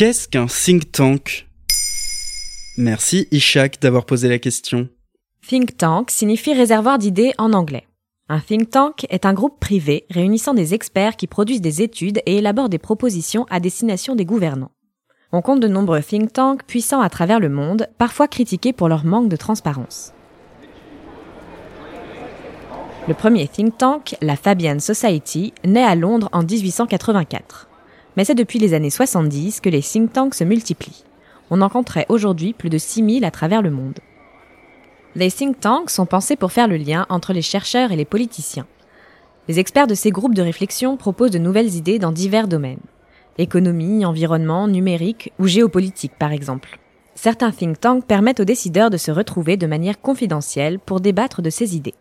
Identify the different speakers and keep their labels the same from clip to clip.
Speaker 1: Qu'est-ce qu'un think tank? Merci Ishak d'avoir posé la question.
Speaker 2: Think tank signifie réservoir d'idées en anglais. Un think tank est un groupe privé réunissant des experts qui produisent des études et élaborent des propositions à destination des gouvernants. On compte de nombreux think tanks puissants à travers le monde, parfois critiqués pour leur manque de transparence. Le premier think tank, la Fabian Society, naît à Londres en 1884. Mais c'est depuis les années 70 que les think tanks se multiplient. On en compterait aujourd'hui plus de 6000 à travers le monde. Les think tanks sont pensés pour faire le lien entre les chercheurs et les politiciens. Les experts de ces groupes de réflexion proposent de nouvelles idées dans divers domaines. Économie, environnement, numérique ou géopolitique par exemple. Certains think tanks permettent aux décideurs de se retrouver de manière confidentielle pour débattre de ces idées.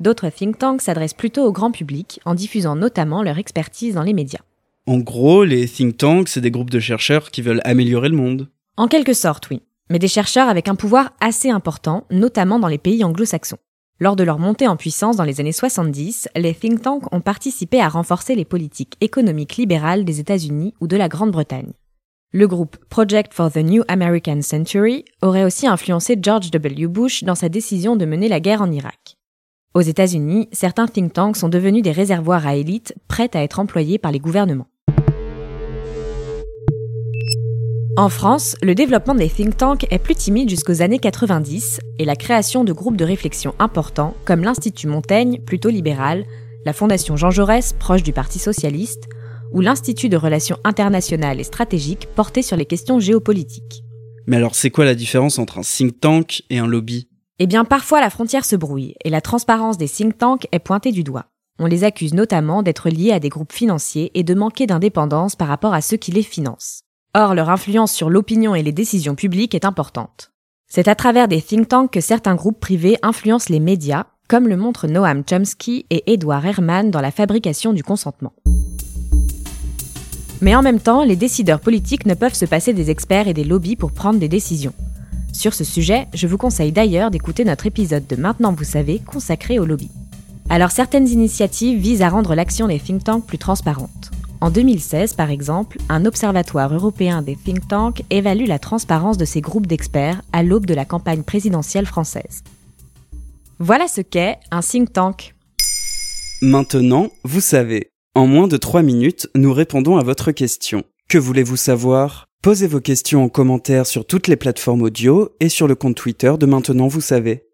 Speaker 2: D'autres think tanks s'adressent plutôt au grand public en diffusant notamment leur expertise dans les médias.
Speaker 1: En gros, les think tanks, c'est des groupes de chercheurs qui veulent améliorer le monde.
Speaker 2: En quelque sorte, oui. Mais des chercheurs avec un pouvoir assez important, notamment dans les pays anglo-saxons. Lors de leur montée en puissance dans les années 70, les think tanks ont participé à renforcer les politiques économiques libérales des États-Unis ou de la Grande-Bretagne. Le groupe Project for the New American Century aurait aussi influencé George W. Bush dans sa décision de mener la guerre en Irak. Aux États-Unis, certains think tanks sont devenus des réservoirs à élite prêts à être employés par les gouvernements. En France, le développement des think tanks est plus timide jusqu'aux années 90 et la création de groupes de réflexion importants comme l'Institut Montaigne, plutôt libéral, la Fondation Jean Jaurès, proche du Parti socialiste, ou l'Institut de relations internationales et stratégiques porté sur les questions géopolitiques.
Speaker 1: Mais alors c'est quoi la différence entre un think tank et un lobby?
Speaker 2: Eh bien, parfois la frontière se brouille et la transparence des think tanks est pointée du doigt. On les accuse notamment d'être liés à des groupes financiers et de manquer d'indépendance par rapport à ceux qui les financent. Or, leur influence sur l'opinion et les décisions publiques est importante. C'est à travers des think tanks que certains groupes privés influencent les médias, comme le montrent Noam Chomsky et Edward Herman dans la fabrication du consentement. Mais en même temps, les décideurs politiques ne peuvent se passer des experts et des lobbies pour prendre des décisions. Sur ce sujet, je vous conseille d'ailleurs d'écouter notre épisode de Maintenant vous savez consacré au lobby. Alors certaines initiatives visent à rendre l'action des think tanks plus transparente. En 2016, par exemple, un observatoire européen des think tanks évalue la transparence de ces groupes d'experts à l'aube de la campagne présidentielle française. Voilà ce qu'est un think tank.
Speaker 1: Maintenant, vous savez. En moins de 3 minutes, nous répondons à votre question. Que voulez-vous savoir? Posez vos questions en commentaire sur toutes les plateformes audio et sur le compte Twitter de Maintenant Vous savez.